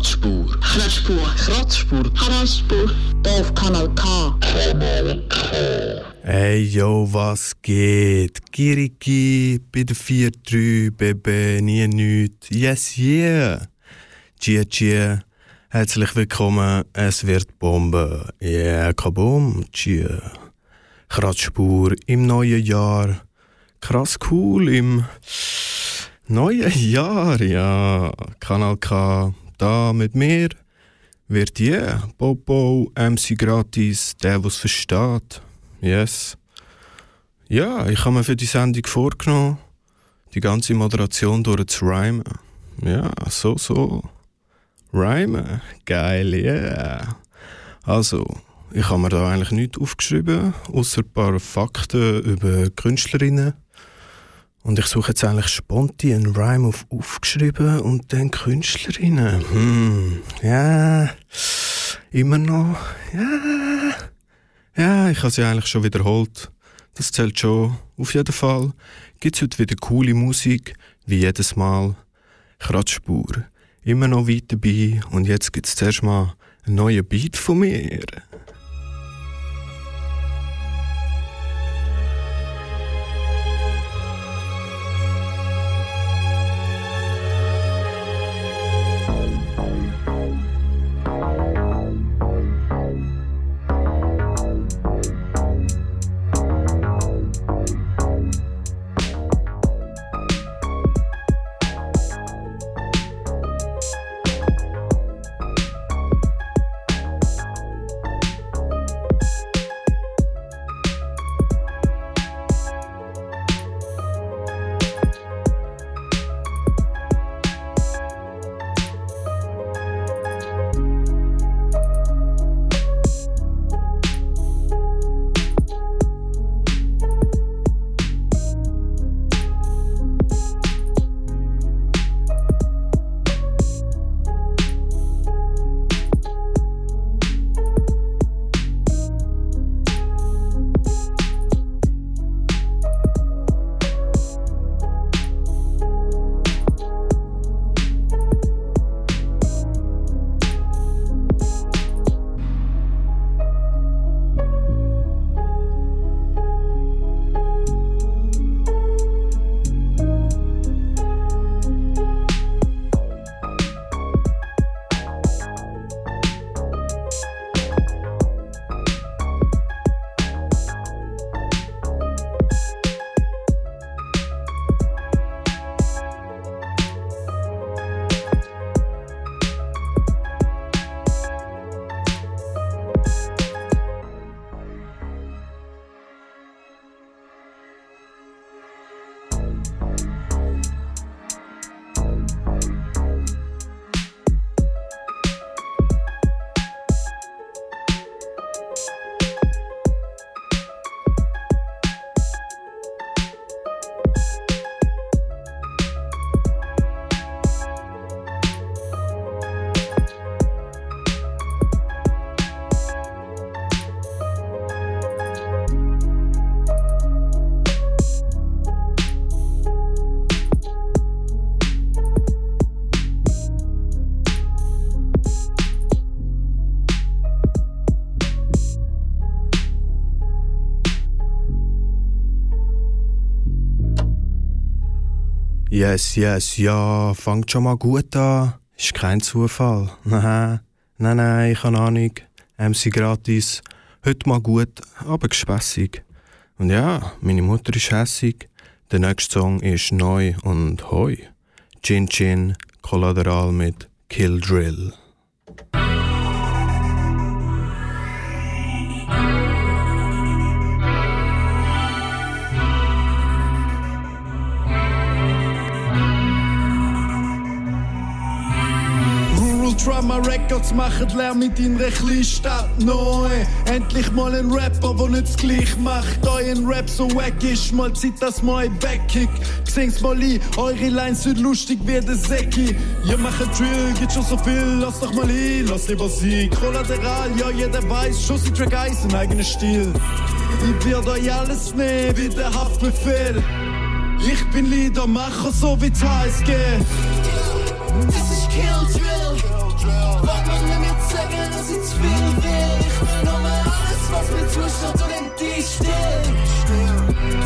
Kratzspur. Kratzspur. Kratzspur. Kratzspur. Auf Kanal K. Hey yo, was geht? Kiriki bei der 4-3, Baby, nie nüt. Yes, yeah! Chia Chia, herzlich willkommen, es wird Bombe. Yeah, kabum, Chia. Kratzspur im neuen Jahr. Krass cool im neuen Jahr, ja. Kanal K, da mit mir. Wird yeah, Bobo, MC gratis, der was versteht. Yes. Ja, ich habe mir für die Sendung vorgenommen, die ganze Moderation durchzurhymen. Ja, so, so. Rhymen. Geil, yeah. Also, ich habe mir da eigentlich nichts aufgeschrieben, außer ein paar Fakten über Künstlerinnen. Und ich suche jetzt eigentlich spontan einen Rhyme auf aufgeschrieben und dann Künstlerinnen. Hm, ja, immer noch, ja. Ja, ich habe sie eigentlich schon wiederholt. Das zählt schon. Auf jeden Fall gibt es heute wieder coole Musik, wie jedes Mal. Kratzspur. Immer noch weit dabei und jetzt gibt es zuerst mal einen neuen Beat von mir. Yes, yes, ja, fangt schon mal gut an. Ist kein Zufall. Nein, nein, nein, ich habe Ahnung. MC gratis. Heute mal gut, aber gespässig. Und ja, meine Mutter ist hässig. Der nächste Song ist neu und hoi. Chin Chin, Kollateral mit Kill Drill. Drama Records machen Lärm mit deiner Kleinstadt neu. Endlich mal ein Rapper, der nicht das gleich macht. Euren Rap so wack ist, mal Zeit, dass mal wegkick. Sing's mal ein, eure Lines sind lustig wie der Säcki. Ihr macht Drill, geht schon so viel, lass doch mal hin, lass lieber sie. Kollateral, ja, jeder weiß, Schuss die Track Eis, ein eigener Stil. Ich werd euch alles nehmen, wie der Haftbefehl. Ich bin Liedermacher, so wie HSG. Das ist Kill Drill. Wollt man mir mir zeigen, dass ich zu viel will? Ich will nur mal alles, was mir zuschaut und in die still.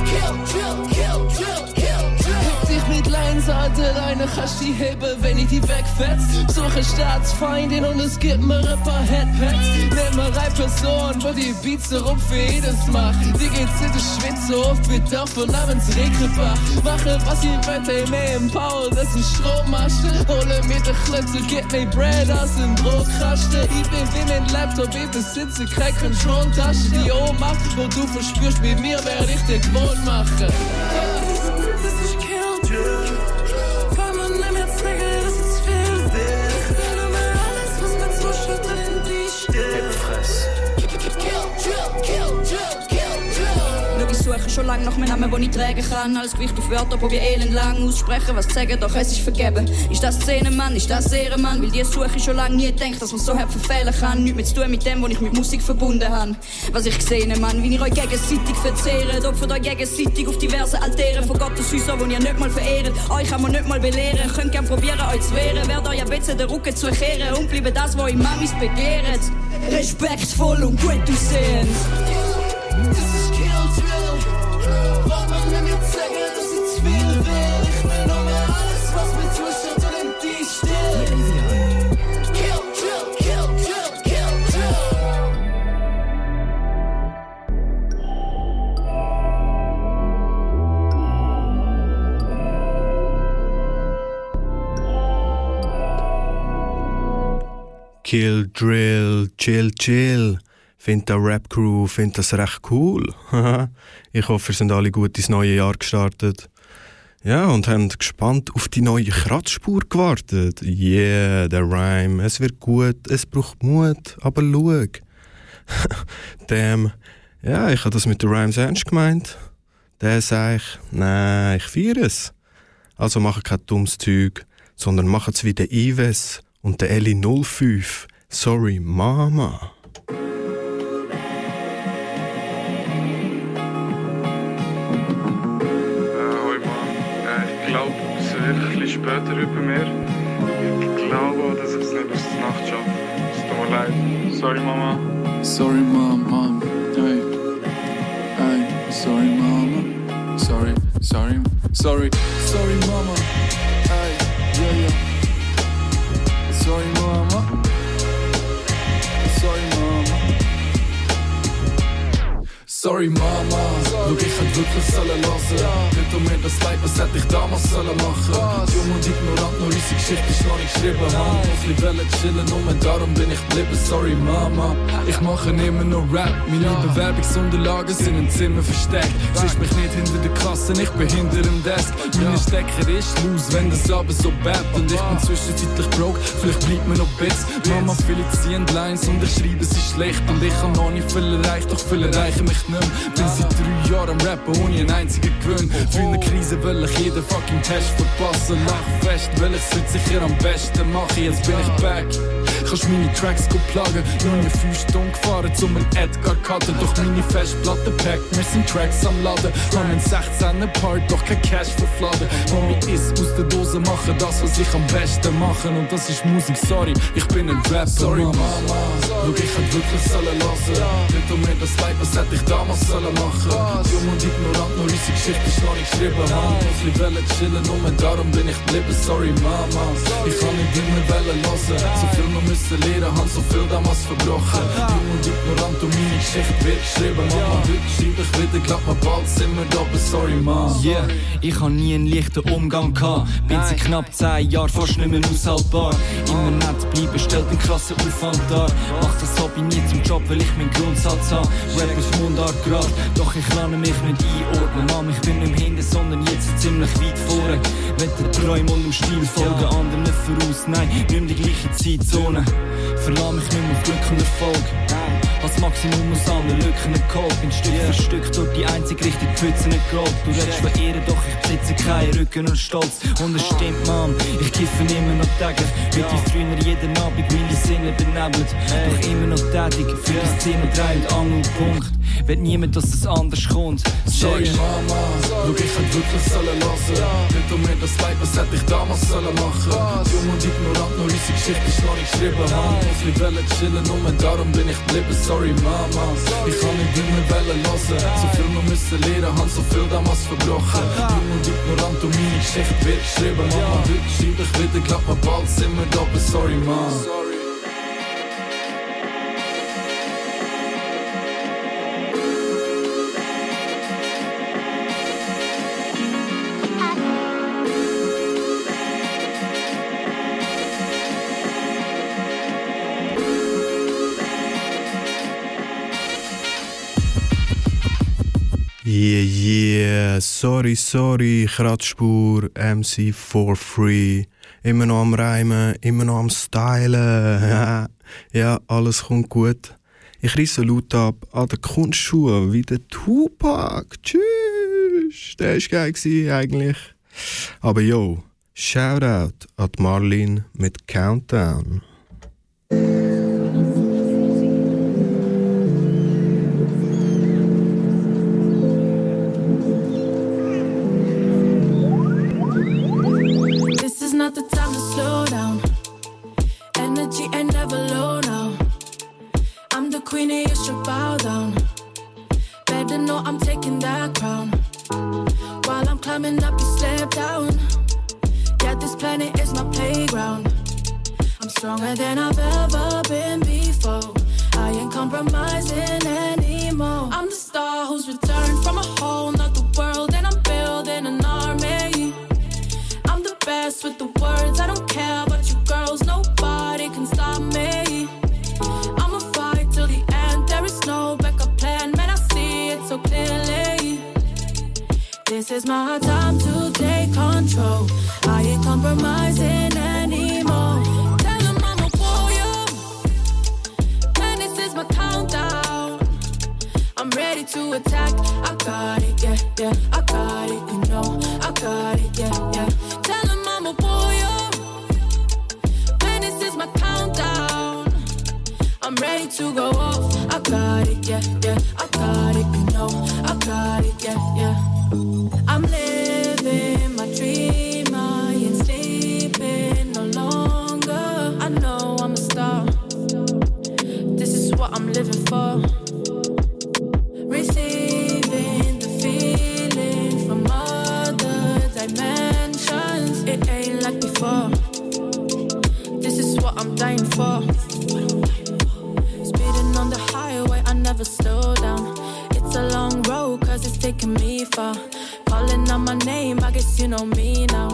Kill Drill, Kill Drill, Kill Lines an der Leine kannst die heben, wenn ich die wegfetz. Suche Staatsfeindin und es gibt mir ein paar Headpads. Nenn mir eine Person, wo die Beats darum für jedes macht. Die geht's in der Schwitze so oft wie Dörfer namens Regenbach. Mache was ihr wollt, ey, mehr im Power, das ist Strommasten. Hole mir den Klötze, gib mir Bread aus dem Brotkasten. Ich bin wie mein Laptop, ich besitze keine Control-Tasche. Die Ohnmacht, wo du verspürst, mit mir werde ich dir gewohnt machen. Suche schon lange nach meinem Namen, den ich tragen kann. Alles Gewicht auf Wörter, probier elend lang aussprechen, was sagen, doch es ist vergeben. Ist das Szene, Mann, ist das Ehrenmann? Weil die suche ich schon lange nie gedacht, dass man so hart verfehlen kann. Nichts mehr zu tun mit dem, was ich mit Musik verbunden habe. Was ich gesehen, Mann, wie ihr euch gegenseitig verzehrt. Opfert euch gegenseitig auf diverse Altäre von Gottes Häusern, die ihr nicht mal verehrt. Euch kann man nicht mal belehren. Könnt gern probieren, euch zu wehren. Werdet euch ein bisschen den Rücken zu kehren und bleiben das, was ihr Mamis begehrt. Respektvoll und gut aussehend. Kill Drill, Kill Drill, Kill Drill. Kill, Drill, Chill, Chill. Find der Rap-Crew find das recht cool. ich hoffe, ihr sind alle gut ins neue Jahr gestartet. Ja, und haben gespannt auf die neue Kratzspur gewartet. Yeah, der Rhyme. Es wird gut, es braucht Mut, aber schau. Damn. Ja, ich habe das mit den Rhymes ernst gemeint. Der sag ich, nein, ich feiere es. Also mache kein dummes Zeug, sondern mache es wie der Ives und der Ellie 05. Sorry, Mama. Später über mir. Ich glaube ich es nicht bis zur Nacht schaffe. Es tut mir leid. Sorry Mama. Sorry, mom. Hey, hey, sorry, mama. Sorry, sorry, sorry, sorry, mama. Hey, yeah, yeah. Sorry, mama. Sorry, mama. Sorry, Mama. Schau, ich hätte wirklich sollen lassen. Nicht um mir das leid, was hätte ich damals sollen machen. Dumm und ignorant, nur unsere Geschichte ist noch nicht geschrieben. Mann, ich wollte chillen, nur darum bin ich geblieben. Sorry, Mama. Ich mache immer nur Rap. Meine Bewerbungsunterlagen sind im Zimmer versteckt. Siehst mich nicht hinter der Kasse, ich bin hinter dem Desk. Meine Stecker ist los, wenn das aber so bebt. Und ich bin zwischenzeitlich broke, vielleicht bleibt mir noch Bits. Mama, viele ziehen Lines und ich schreibe sie schlecht. Und ich habe noch nicht viel erreicht, doch viele erreichen mich nicht mehr. Bin seit drei Jahren am Rappen ohne einen einzigen Gewinn. Für eine Krise will ich jeden fucking Test verpassen. Lach fest, will ich es sicher am besten machen. Jetzt bin ich back. Kannst meine Tracks go plagen. Nur eine fünf Stunden gefahren zum einen Edgar cutten. Doch meine Festplatte packt, wir sind Tracks am Laden. Haben einen 16er Part, doch kein Cash verfladen. Mami ist aus der Dose machen, das was ich am besten machen. Und das ist Musik, sorry, ich bin ein Rapper. Sorry, Mama. Schau, ich hätte wirklich sollen lassen. Nicht um mir das leid, was hätte ich damals sollen machen. Dumm und ignorant, nur unsere Geschichte ist noch nicht geschrieben. Mann, ich wollte chillen, nur darum bin ich geblieben. Sorry, Mama. Ich kann nicht immer wollen lassen. So viel noch müssen lernen, haben so viel damals verbrochen. Dumm und ignorant, und meine Geschichte wird geschrieben. Mama, heute schreibe ich wieder, glaub mir, bald sind wir da, sorry, Mama. Yeah, ich hab nie einen leichten Umgang gehabt. Bin seit knapp 10 Jahren fast nicht mehr aushaltbar. Immer nett bleiben, stellt einen krassen Aufwand dar. Mach das Hobby nie zum Job, weil ich meinen Grundsatz hab. Rap ist Mundart grad, doch ich lerne mich nicht einordnen. Mama, ich bin nicht mehr hinten, sondern jetzt ziemlich weit vorne. Wenn der Träume und dem Stil folgen, anderen voraus. Nein, nimm die gleiche Zeitzone. Verlass mich nicht mehr auf Glück und Erfolg. Als Maximum aus allen Lücken geholt. Bin Stück für Stück durch die einzig richtige Pfütze nicht gerollt. Du redest von Ehre, doch ich besitze keinen Rücken und Stolz. Und es stimmt, Mann, ich kiffe immer noch täglich. Wie die früher jeden Abend meine Sinne benebelt. Doch immer noch tätig für das Ziel und drei und Angel und Punkt. Will niemand, dass es anders kommt. Sorry Say- Mama, schau ich hätte wirklich sollen lassen Nicht um mir das Leid, was hätte ich damals sollen machen Dumm und ignorant, nur unsere Geschichte ist noch nicht geschrieben Mann, nicht wollen chillen, nur darum bin ich geblieben Sorry Mama, ich kann nicht immer wollen lassen. So viel noch müssen lernen, hab so viel damals verbrochen. Dumm und ignorant, und meine Geschichte wird geschrieben. Mama, heute schreibe ich wieder, glaub mir bald sind wir da, sorry Mama sorry, sorry, Kratzspur, MC for free. Immer noch am Reimen, immer noch am Stylen. ja, alles kommt gut. Ich reisse laut ab an den Kunstschuhen wie der Tupac. Tschüss, der war geil gewesen, eigentlich. Aber yo, Shoutout an Marlin mit Countdown. Ready to attack. I got it, yeah, yeah. I got it, you know. I got it, yeah, yeah. Tell Tell 'em I'm a warrior. Man, this is my countdown. I'm ready to go off. I got it, yeah, yeah. I got it, you know. I got it, yeah, yeah. I'm living far. Calling out my name, I guess you know me now.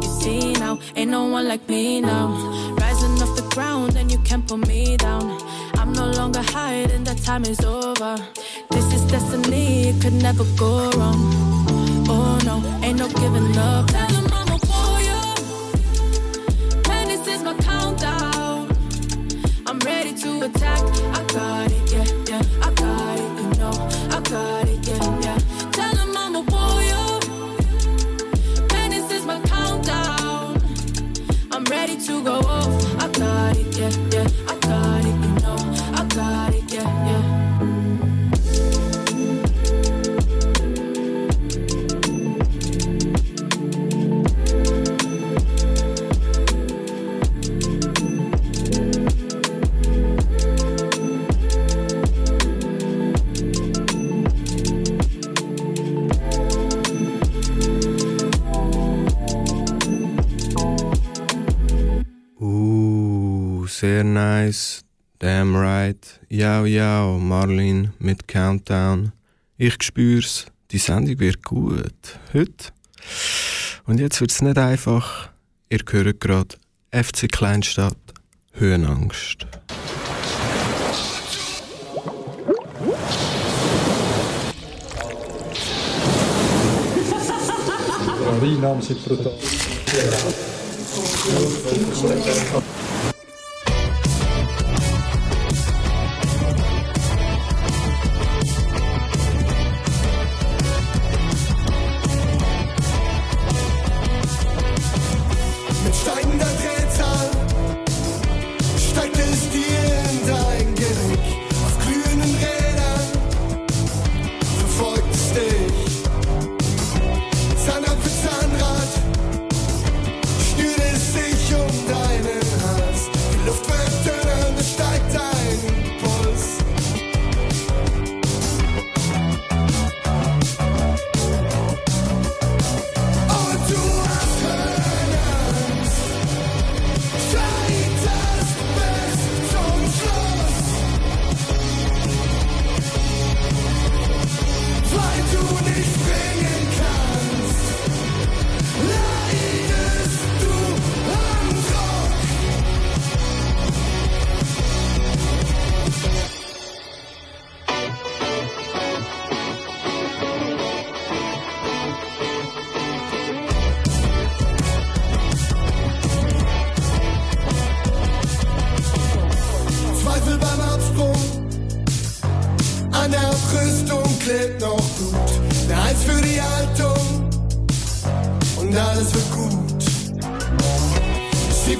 You see now, ain't no one like me now. Rising off the ground, and you can't pull me down. I'm no longer hiding, that time is over. This is destiny, it could never go wrong. Oh no, ain't no giving up. Tell sehr nice. Damn right. Ja, ja, Marlin mit Countdown. Ich spür's, die Sendung wird gut. Heute. Und jetzt wird's nicht einfach. Ihr hört gerade FC Kleinstadt, Höhenangst. Die Einnahmen sind brutal.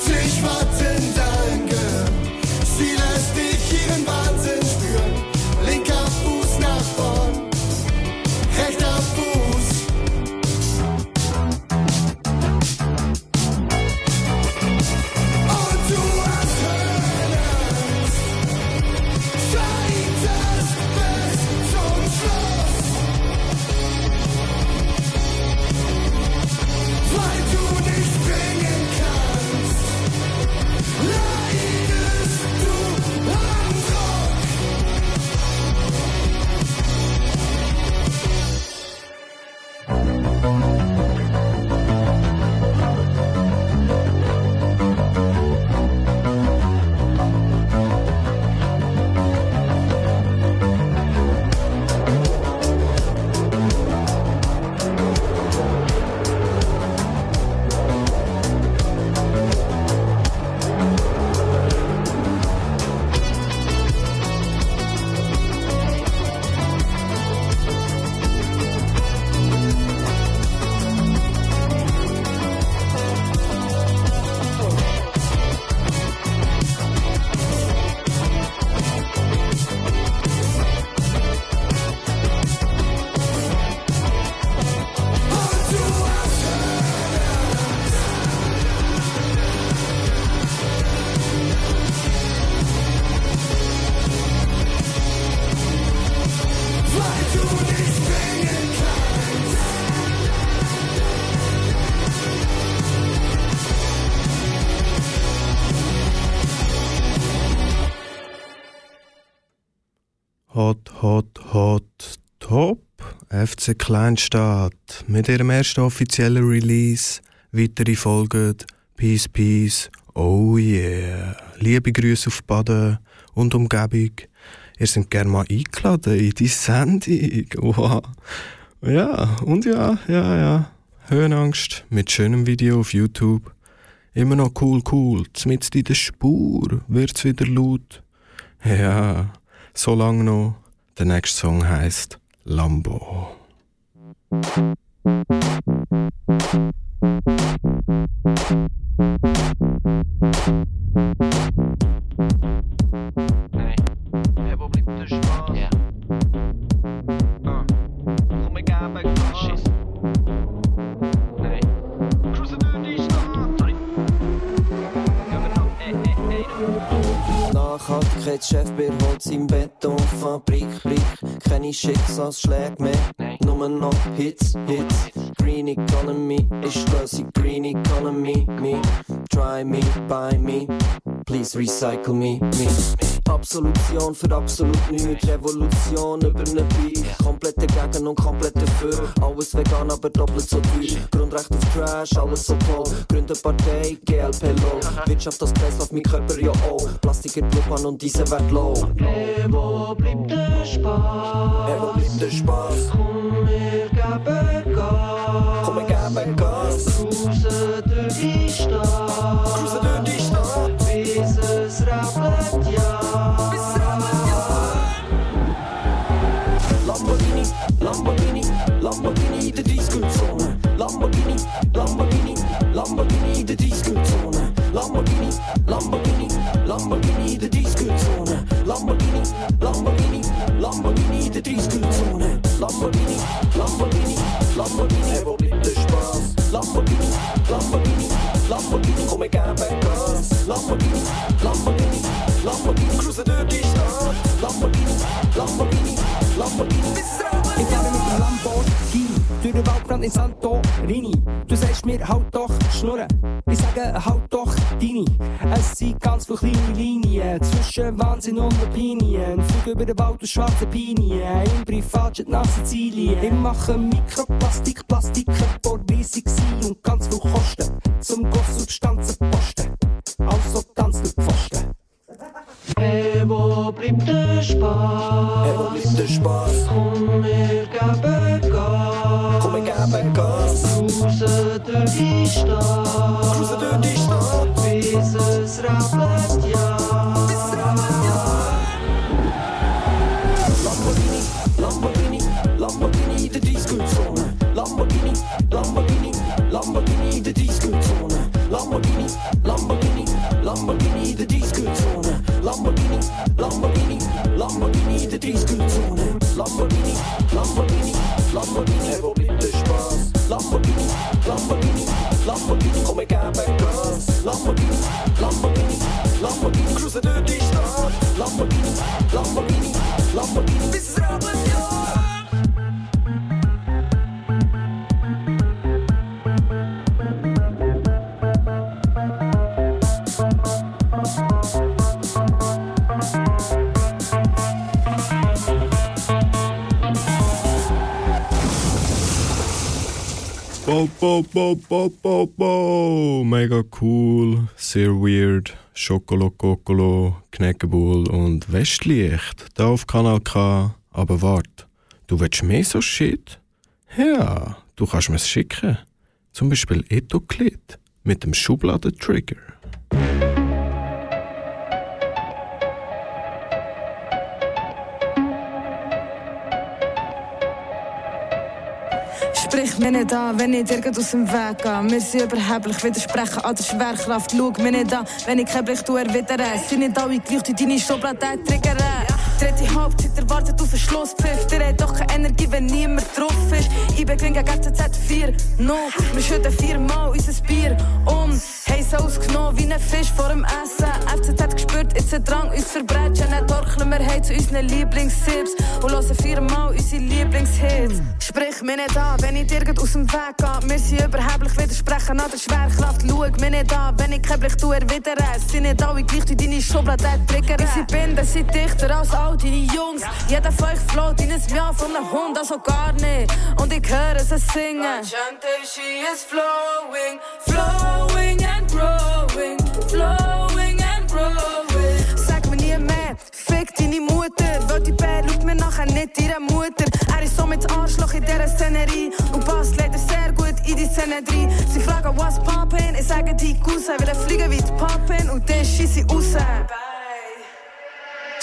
70 Watt in FC Kleinstadt mit ihrem ersten offiziellen Release. Weitere folgen. Peace, peace. Oh yeah. Liebe Grüße auf Baden und Umgebung. Ihr seid gerne mal eingeladen in die Sendung. Wow. Ja, und ja, ja, ja. Höhenangst mit schönem Video auf YouTube. Immer noch cool, cool. Zumindest in der Spur wird's wieder laut. Ja, so lang noch. Der nächste Song heißt Lambo. Hey, wo bleibt der Spaß? Ja. Ey. Nachhaltigkeitschef bei Holz im Betonfabrik, Brick. Keine Schicksalsschläge mehr, nur noch Hits, Hits. Green Economy ist Lösung, Green Economy. Me, try me, buy me, please recycle me, me. Absolution für absolut nichts, Revolution über ne Beat. Komplett dagegen und komplett dafür. Alles vegan, aber doppelt so teuer. Grundrecht auf Trash, alles so toll. Gründe Partei, GLP low. Wirtschaft das Kreislauf, mein Körper ja auch. Plastik in Blutbahn und diese wird low. Wo bleibt der Spaß? Wo bleibt der Spaß? Komm, wir geben Gas. Der Disco-Zone. Lamborghini, Lamborghini, Lamborghini, hey, wo bleibt der Spaß? Lamborghini, Lamborghini, Lamborghini, komm, ich gebe Gas. Lamborghini, Lamborghini, Lamborghini, cruisen durch die Stadt. Lamborghini, Lamborghini, Lamborghini, bis Ich fahre mit dem Lamborghini durch den Waldbrand in Santorini. Du sagst mir, halt doch Schnurren. Ich sage, halt doch sind ganz viele kleine Linien zwischen Wahnsinn und Opinien. Flug über den Wald aus schwarzen Pinien. Im Privatjet nach Sizilien. Ich mache Mikroplastik, Plastik, vor riesig sein und ganz viel kosten. Zum Großsubstanzen posten. Also tanzt der Pfosten. Hey, wo bleibt der Spaß? Hey, wo bleibt der Spaß? Komm, wir geben Gas. Komm, wir geben Gas. Cruisen durch die Stadt. Cruisen durch die Stadt. Bis es rappelt, ja. Bis es rappelt, ja. Lamborghini, Lamborghini, Lamborghini in der Disco-Zone. Mega cool, sehr weird. Schokolo, Kokolo, Knäckebull und Westlicht. Da auf Kanal K. Aber wart, du willst mehr so Shit? Ja, du kannst mir's schicken. Zum Beispiel Etoklit mit dem Schubladentrigger. Sprich mir nicht an, wenn ich irgend aus dem Weg gehe. Wir sind überheblich, widersprechen an der Schwerkraft. Schau mir nicht an, wenn ich kein er wieder rein. Sind nicht alle gleich, die deine Schublade triggern. Dritte Halbzeit erwartet auf einen Schlusspfiff. Der hat doch keine Energie, wenn niemand drauf ist. Ich bin gegen FCZ 4, no. Wir schütten viermal unser Bier um. So ausgenommen wie ein Fisch vor dem Essen. FCZ hat gespürt, jetzt ein Drang, uns verbrechen. Dann torkeln wir heim zu unseren Lieblingssips. Und hören viermal unsere Lieblingshits. Sprich mir nicht an, wenn ich irgend aus dem Weg gehe. Wir sind überheblich, widersprechen an der Schwerkraft. Schau mir nicht an, wenn ich kein Blick er rein. Sind nicht alle gleich, die deine Schublade triggern. Unsere Binden sind dichter als all deine Jungs. Jeder euch float in ein Jahr von einem Hund, also gar nicht. Und ich höre sie singen. she is flowing, flowing and growing, flowing and growing. Sag mir nie mehr, fick deine Mutter. Weil die Bär schaut mir nachher nicht ihre Mutter. Er ist so mit Arschloch in dieser Szenerie und passt leider sehr gut in die Szenerie. Sie fragen, was poppin', ich sage die Cousin, will er fliegen wie die Pappen und dann schieß ich raus.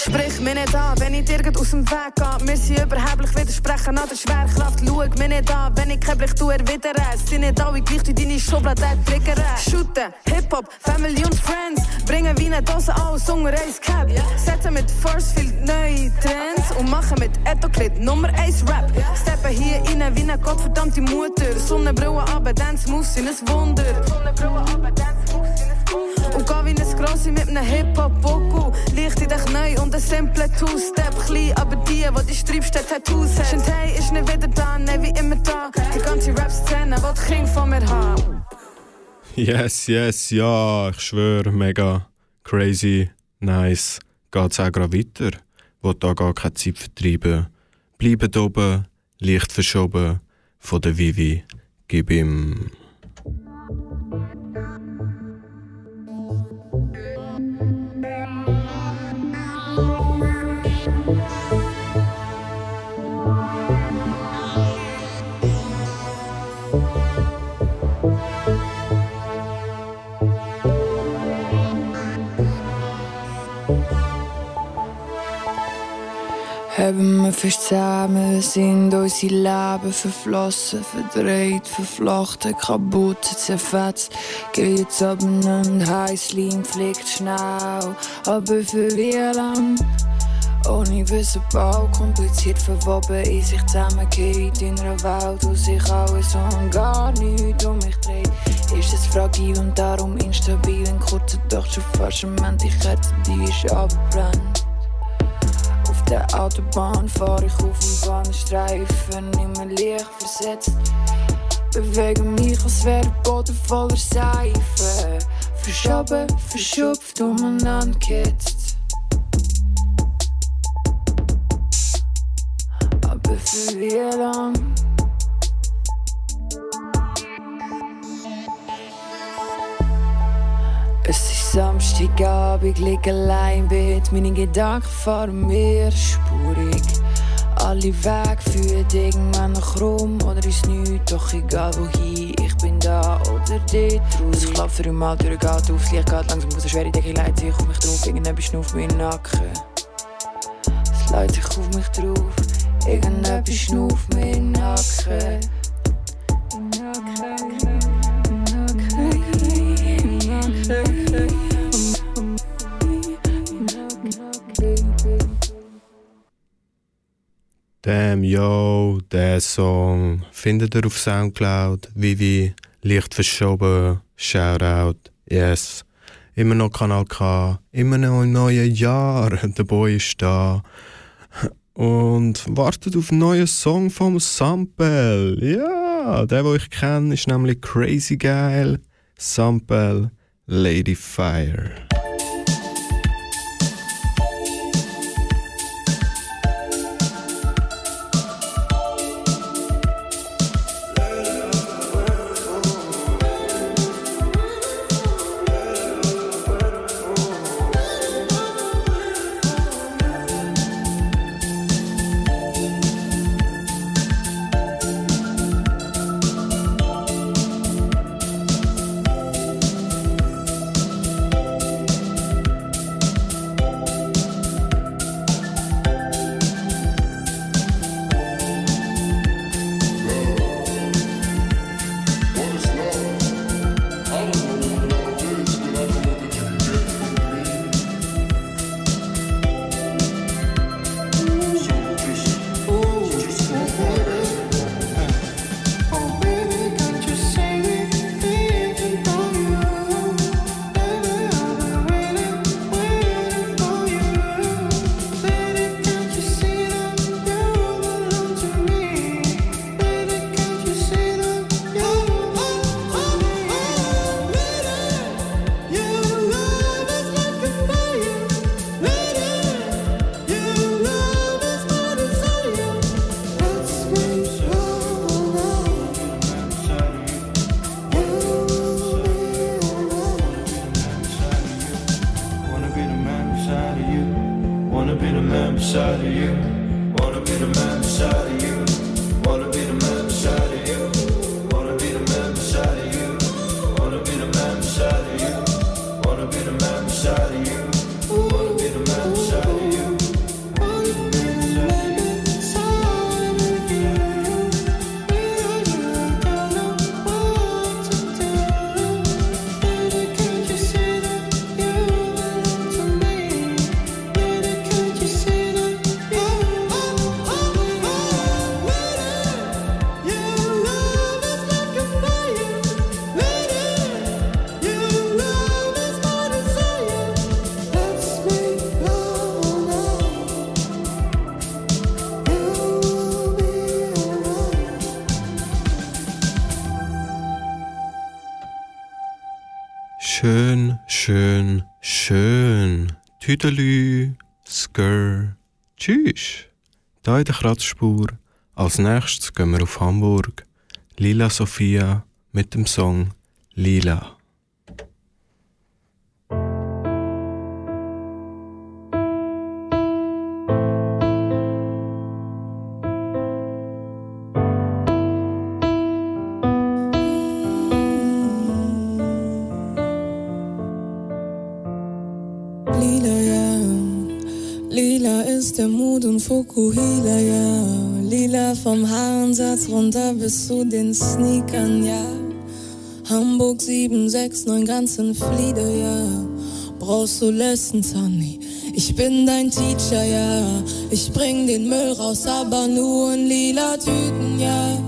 Sprich mir nicht an, wenn ich irgend aus dem Weg gehe. Wir sind überheblich, widersprechen an der Schwerkraft. Schau mir nicht an, wenn ich kein Blick tue, er wieder rein. Sind nicht alle gleich, die deine Schublade triggern. Shooten, Hip-Hop, Family und Friends. Bringen wie eine Dose aus unter Ace Cap. Setzen mit Force viel neue Trends. Und machen mit Etoklit Nummer 1 Rap. Steppen hier rein wie eine gottverdammte Mutter. Sonnenbrille aber Dance Moves sind ein Wunder. Sonnenbrille aber Dance Moves sind ein Wunder. Grossi mit einem Hip-Hop-Voku. Licht in dich neu und ein simple Two-Step. Klein, aber die, die die sträubsten Tattoos hat. Und hey, ist nicht wieder da, ne, wie immer da. Die ganze Rap-Szene, die die King von mir haben. Yes, yes, ja, ich schwöre, mega crazy, nice. Geht's auch gerade weiter? Will da gar keine Zeit vertreiben. Bleibt oben, leicht verschoben, von der Vivi. Gib ihm. Hebben me verzamen, we zien door syllaben vervlossen, verdreed, vervlochten, kraboet, het servat. Kreet op een huislim, flikt snel, op een verweerlam. Universum Bau kompliziert verwoben in sich zusammengeht in einer Welt, wo sich alles und gar nichts um mich dreht. Ist es fragil und darum instabil, in kurzer Tochter, schon fast eine Männlichkeit, die ist abgebrannt. de autobahn voor ik hoef van de strijven in mijn licht verzet. Bewegen michels werden botten voller Seife. Verschappen, om door mijn. Aber für wie lang? Samstagabend, ich liege allein Bett, meine Gedanken fahren mir spurig. Alle Wege führen irgendwann nach Rom oder ist nichts, doch egal wohin, ich bin da oder dort. Es klappt für einmal durch, geht auf, das Licht geht langsam aus, eine schwere Decke leitet sich auf mich drauf, irgendetwas in den Nacken. Es leitet sich auf mich drauf, irgendetwas schnauft mir in den Nacken. Damn, yo, der Song findet ihr auf Soundcloud. Vivi, leicht verschoben, Shoutout, yes. Immer noch Kanal K, immer noch im neuen Jahr, der Boy ist da. Und wartet auf einen neuen Song vom Sample. Ja, der, den ich kenne, ist nämlich Crazy Geil. Sample, Lady Fire. Tüdelü, Skr, tschüss. Da in der Kratzspur. Als nächstes gehen wir auf Hamburg. Lila Sophia mit dem Song Lila. Fukuhila, ja. Lila vom Haarensatz runter bis zu den Sneakern, ja. Hamburg 769 ganz in Flieder, ja. Brauchst du Lessons, Honey? Ich bin dein Teacher, ja. Ich bring den Müll raus, aber nur in lila Tüten, ja.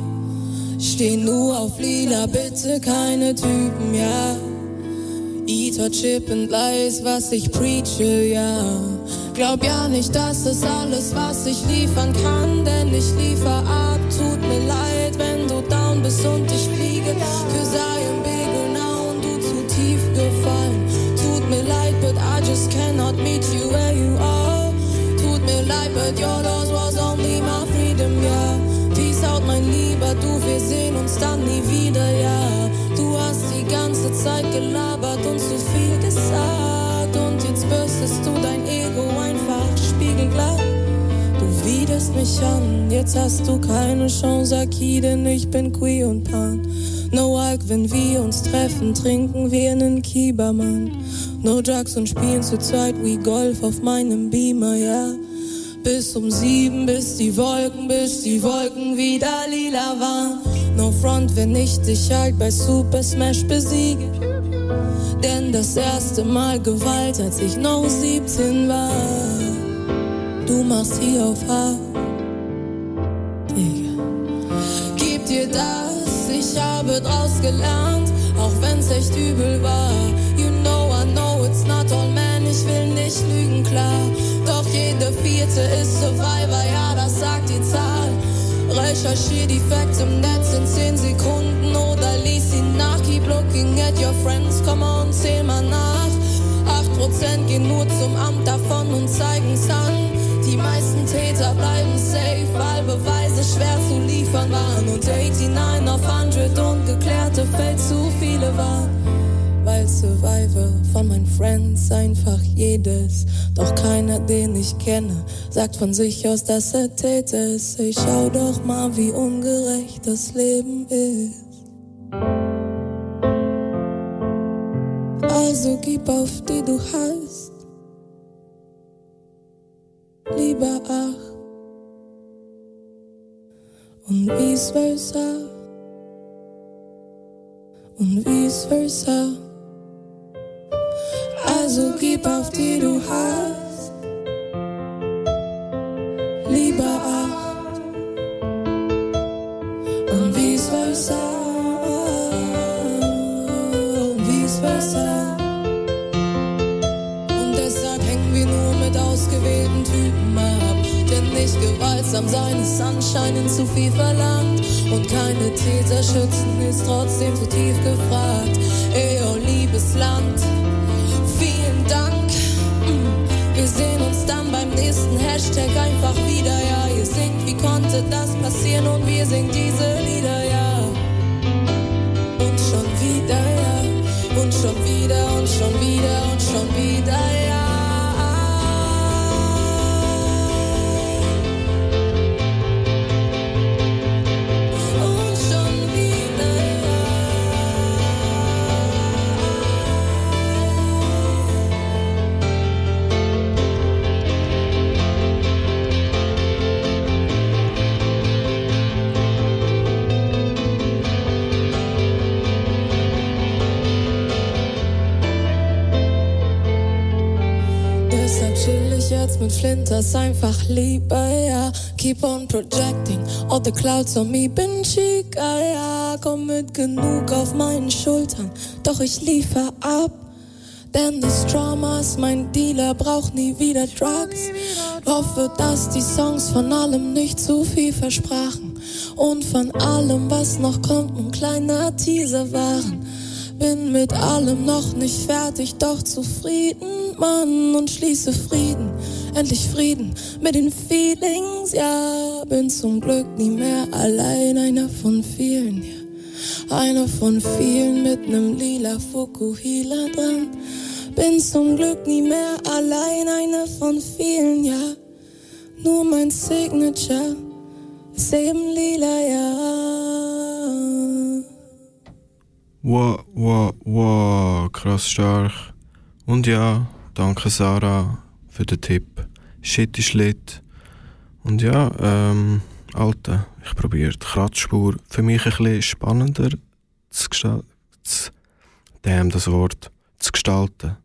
Steh nur auf lila, bitte keine Typen, ja. Eater, Chip und Leis, was ich preache, ja. Glaub ja nicht, das ist alles, was ich liefern kann, denn ich liefer ab. Tut mir leid, wenn du down bist und ich fliege. Cause I am bigger now und du zu tief gefallen. Tut mir leid, but I just cannot meet you where you are. Tut mir leid, but your loss was only my freedom, ja. Out, mein Lieber, du, wir sehen uns dann nie wieder, ja. Du hast die ganze Zeit gelabert und zu viel gesagt. Und jetzt bürstest du dein Ego einfach spiegelglatt. Du widerst mich an, jetzt hast du keine Chance, Aki, denn ich bin queer und pan. No Alk, wenn wir uns treffen, trinken wir einen Kiebermann. No Drugs und spielen zu zweit wie Golf auf meinem Beamer, ja. Bis um sieben, bis die Wolken, bis die Wolken wieder lila waren. No Front, wenn ich dich halt bei Super Smash besiege. Denn das erste Mal Gewalt, als ich noch 17 war. Du machst hier auf H. Digga. Gib dir das, ich habe draus gelernt, auch wenn's echt übel war. You know, I know it's not all man, ich will nicht lügen, klar. Doch jede vierte ist Survivor, ja, das sagt die Zahl. Recherchier die Facts im Netz in 10 Sekunden oder lies sie nach. Keep looking at your friends, come on, zähl mal nach. 8% gehen nur zum Amt davon und zeigen's an. Die meisten Täter bleiben safe, weil Beweise schwer zu liefern waren. Und 89 auf 100 ungeklärte Fällt zu viele waren. Weil Survivor von meinen Friends einfach jedes. Doch keiner, den ich kenne, sagt von sich aus, dass er Täter ist. Ich schau doch mal, wie ungerecht das Leben ist. Also gib auf die du hast. Lieber ach. Und vice versa. Und vice versa. Gib auf die du hast. Lieber acht. Und vice versa. Und vice versa. Und deshalb hängen wir nur mit ausgewählten Typen ab. Denn nicht gewaltsam sein ist anscheinend zu viel verlangt. Und keine Täter schützen ist trotzdem zu tief gefragt. Ey, oh liebes Land, nächsten Hashtag einfach wieder, ja. Ihr singt, wie konnte das passieren? Und wir singen diese Lieder, ja. Und schon wieder, ja. Und schon wieder und schon wieder und schon wieder, ja. Mit Flinters einfach lieber, ja. Keep on projecting all the clouds on me, bin chic, ah, ja. Komm mit genug auf meinen Schultern, doch ich liefer ab. Denn das Drama ist mein Dealer, braucht nie wieder Drugs. Hoffe, dass die Songs von allem nicht zu viel versprachen. Und von allem, was noch kommt, ein kleiner Teaser waren. Bin mit allem noch nicht fertig, doch zufrieden, Mann, und schließe Frieden. Endlich Frieden mit den Feelings, ja. Bin zum Glück nie mehr allein, einer von vielen, ja. Einer von vielen mit nem lila Fukuhila dran. Bin zum Glück nie mehr allein, einer von vielen, ja. Nur mein Signature ist eben lila, ja. Wow, wow, wow, krass stark. Und ja, danke Sarah für den Tipp. Shit ist lit. Und ja, ähm, Alter, ich probiere die Kratzspur für mich ein bisschen spannender zu gestalten. Damn, das Wort. Zu gestalten.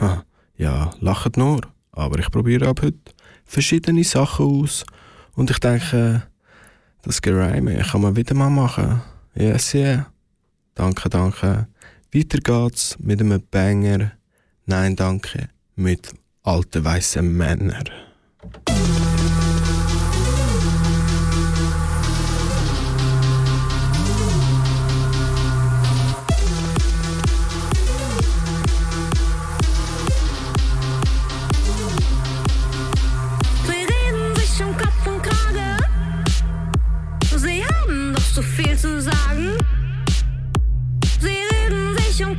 Ha, ja, lachet nur. Aber ich probiere ab heute verschiedene Sachen aus. Und ich denke, das Gerime kann man wieder mal machen. Yes, yeah. Danke, danke. Weiter geht's mit einem Banger. Nein, danke. Mit alte weiße Männer. Sie reden sich um Kopf und Kragen. Sie haben doch so viel zu sagen. Sie reden sich um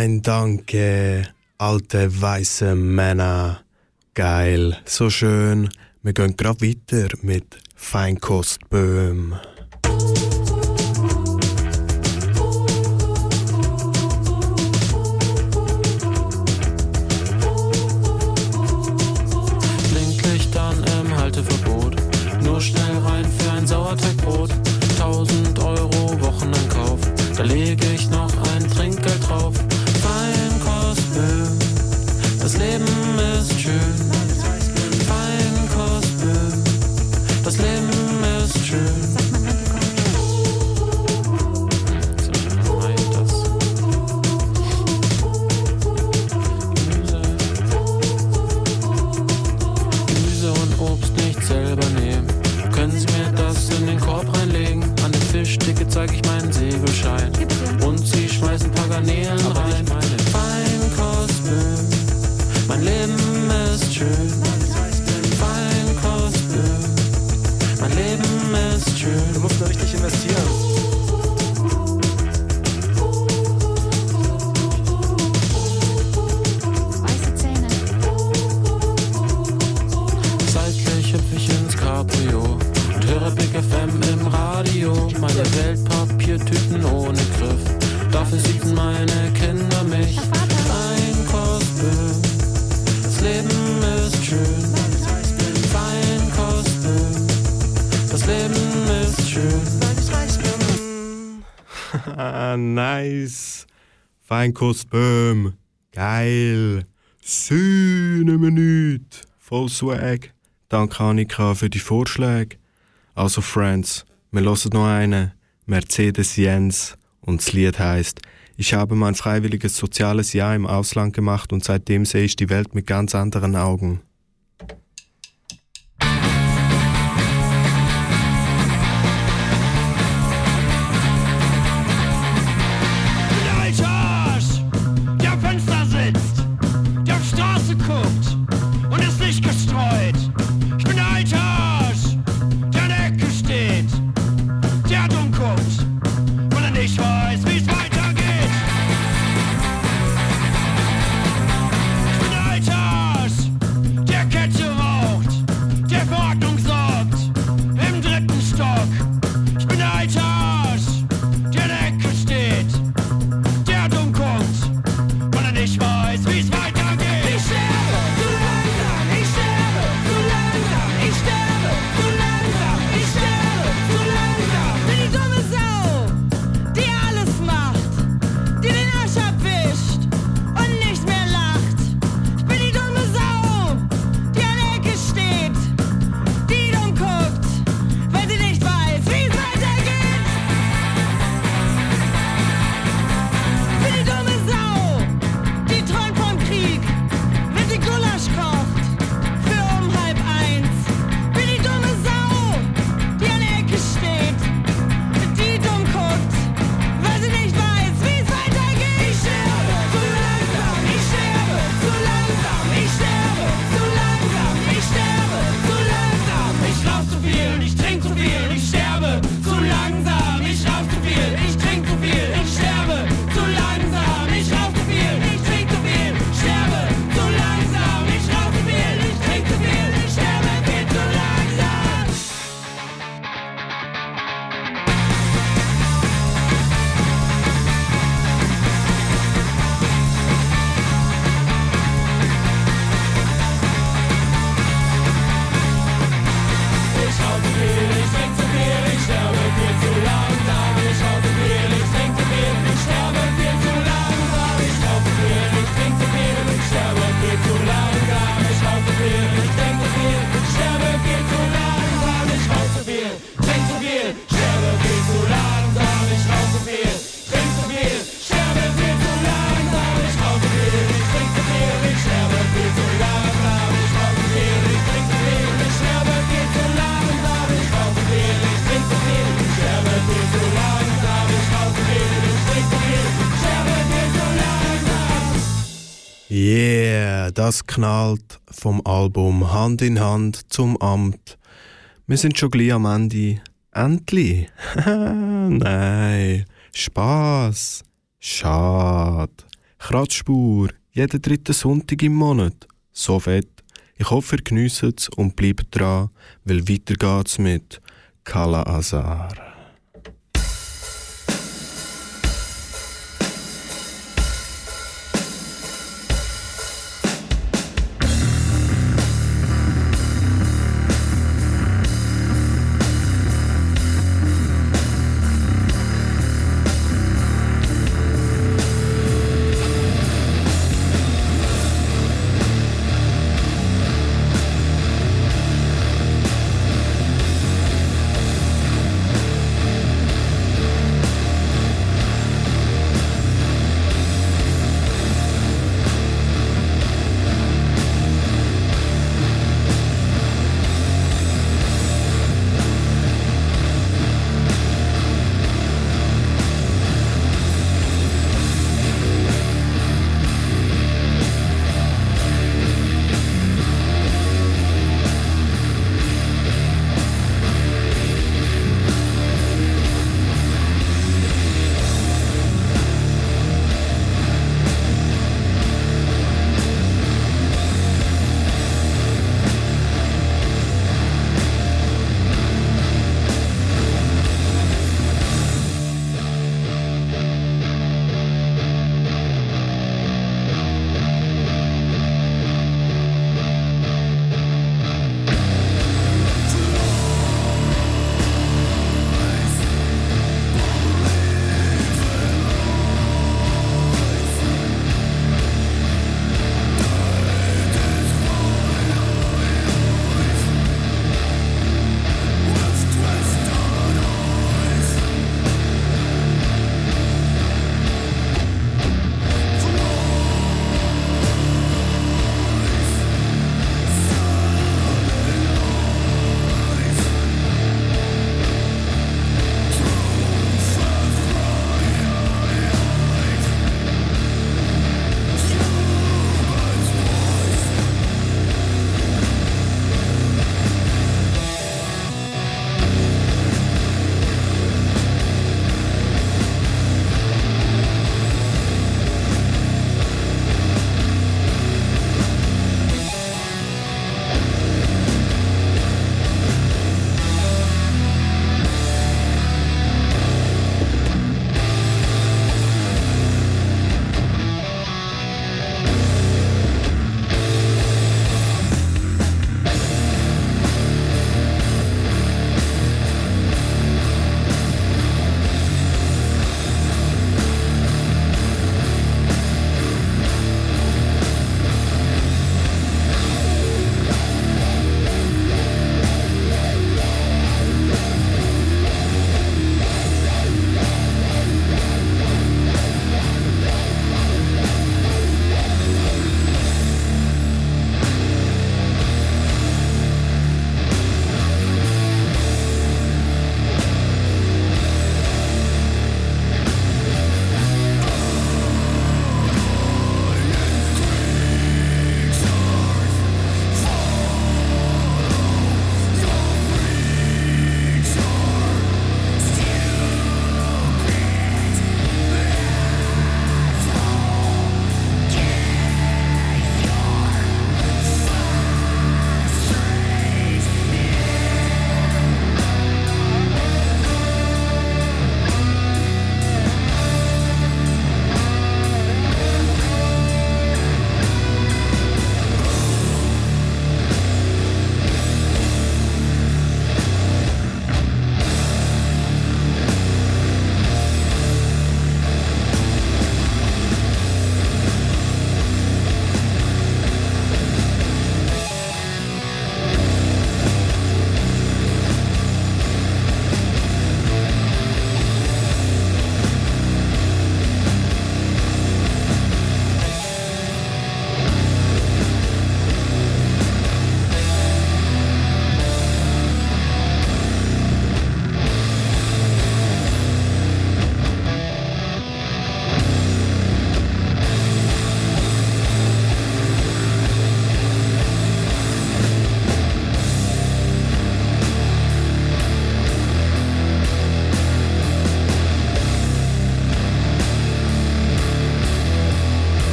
Nein, danke, alte weiße Männer. Geil, so schön. Wir gehen gerade weiter mit Feinkostböhm. mein Kostüm. Geil. Sühne mir Minute. Voll Swag. Danke, Annika, für die Vorschläge. Also, Friends, wir hören noch einen. Mercedes Jens. Und das Lied heisst, ich habe mein freiwilliges soziales Jahr im Ausland gemacht und seitdem sehe ich die Welt mit ganz anderen Augen. Das knallt vom Album Hand in Hand zum Amt. Wir sind schon gleich am Ende. Endlich? Nein. Spaß. Schade. Kratzspur. Jeden dritten Sonntag im Monat. So fett. Ich hoffe, ihr geniesst es und bleibt dran, weil weiter geht's mit Kala Azar.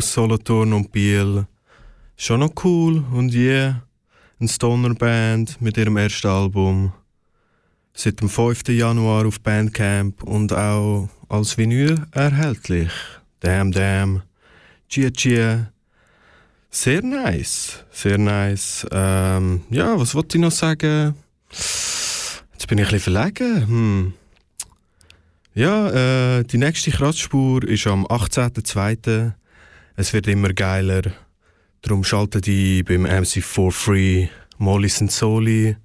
Solothurn und Biel. Schon noch cool und je. Yeah. Eine Stoner-Band mit ihrem ersten Album. Seit dem 5. Januar auf Bandcamp und auch als Vinyl erhältlich. Damn, damn. Chia, chia. Sehr nice. Sehr nice. Ähm, ja, was wollte ich noch sagen? Jetzt bin ich ein bisschen verlegen. Hm. Ja, äh, die nächste Kratzspur ist am 18.02. Es wird immer geiler. Darum schaltet die beim MC4 Free and Soli.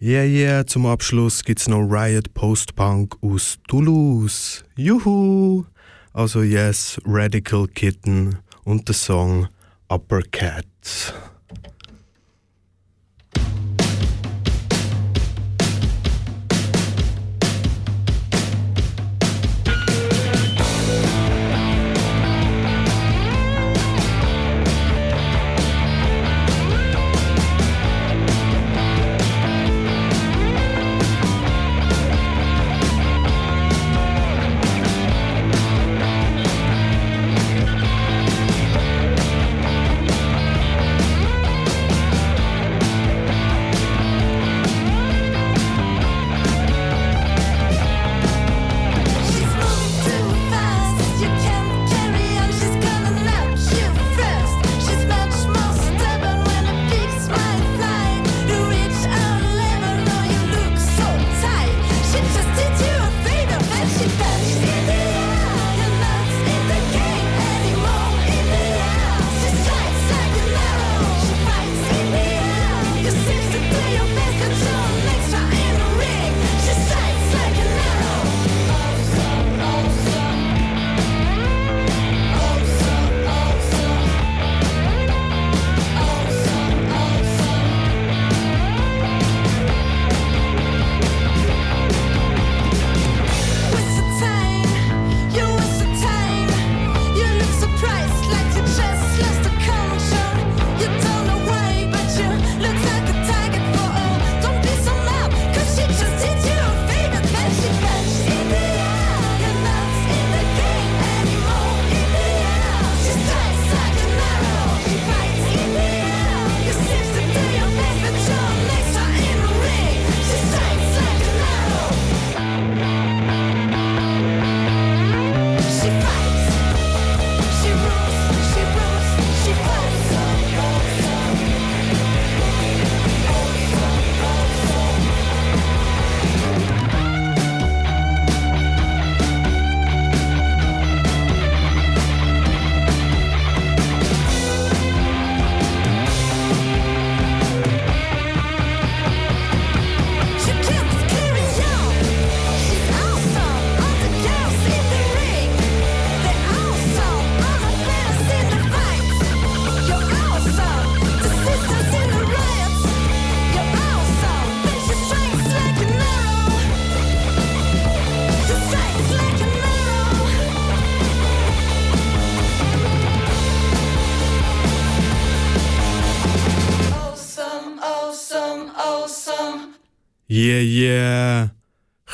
Yeah, yeah, zum Abschluss gibt's noch Riot Post-Punk aus Toulouse. Juhu! Also yes, Radical Kitten und der Song Uppercat.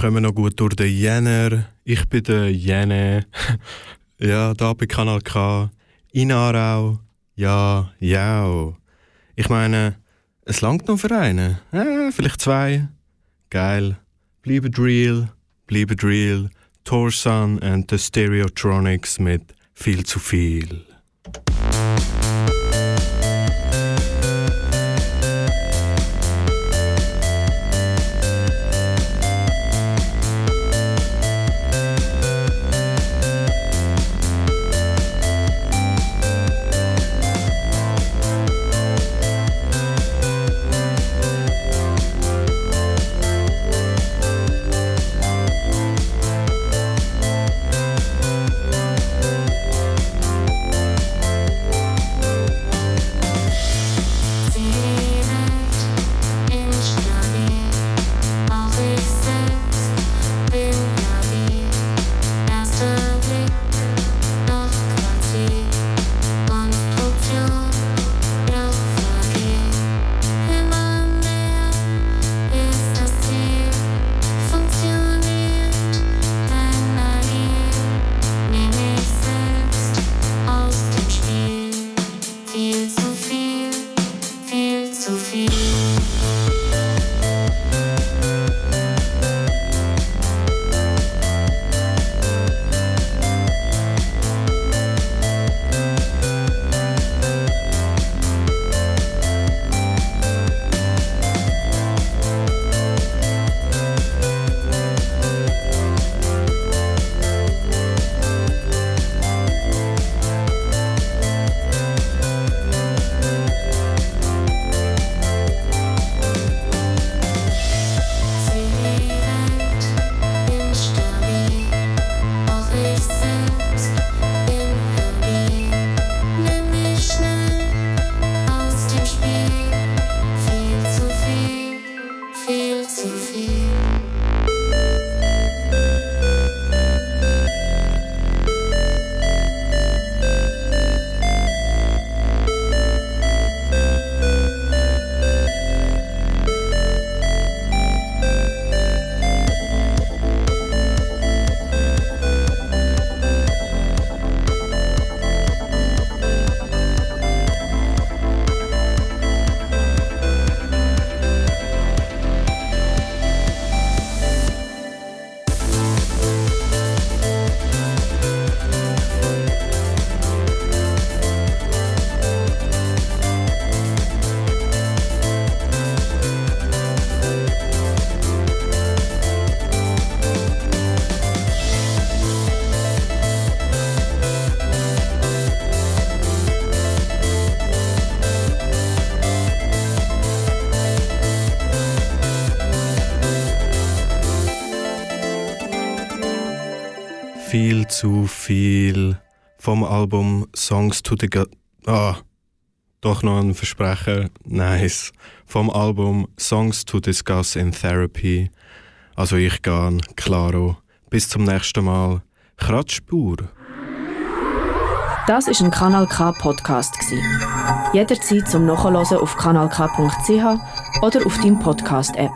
Kommen noch gut durch den Jänner. Ich bin der Jänner. ja, da bei Kanal K. In Aarau. Ja, ja. Ich meine, es langt noch für einen. Ja, vielleicht zwei. Geil. Bleibt real. Bleibt real. Torsan and the Stereotronics mit viel zu. Viel zu viel vom Album Songs to the God. Ah, doch noch ein Versprecher. Nice. Vom Album Songs to Discuss in Therapy. Also ich gehe, Claro. Bis zum nächsten Mal. Kratzspur. Das ist ein Kanal K Podcast. Jederzeit zum Nachhören auf kanalk.ch oder auf deinem Podcast App.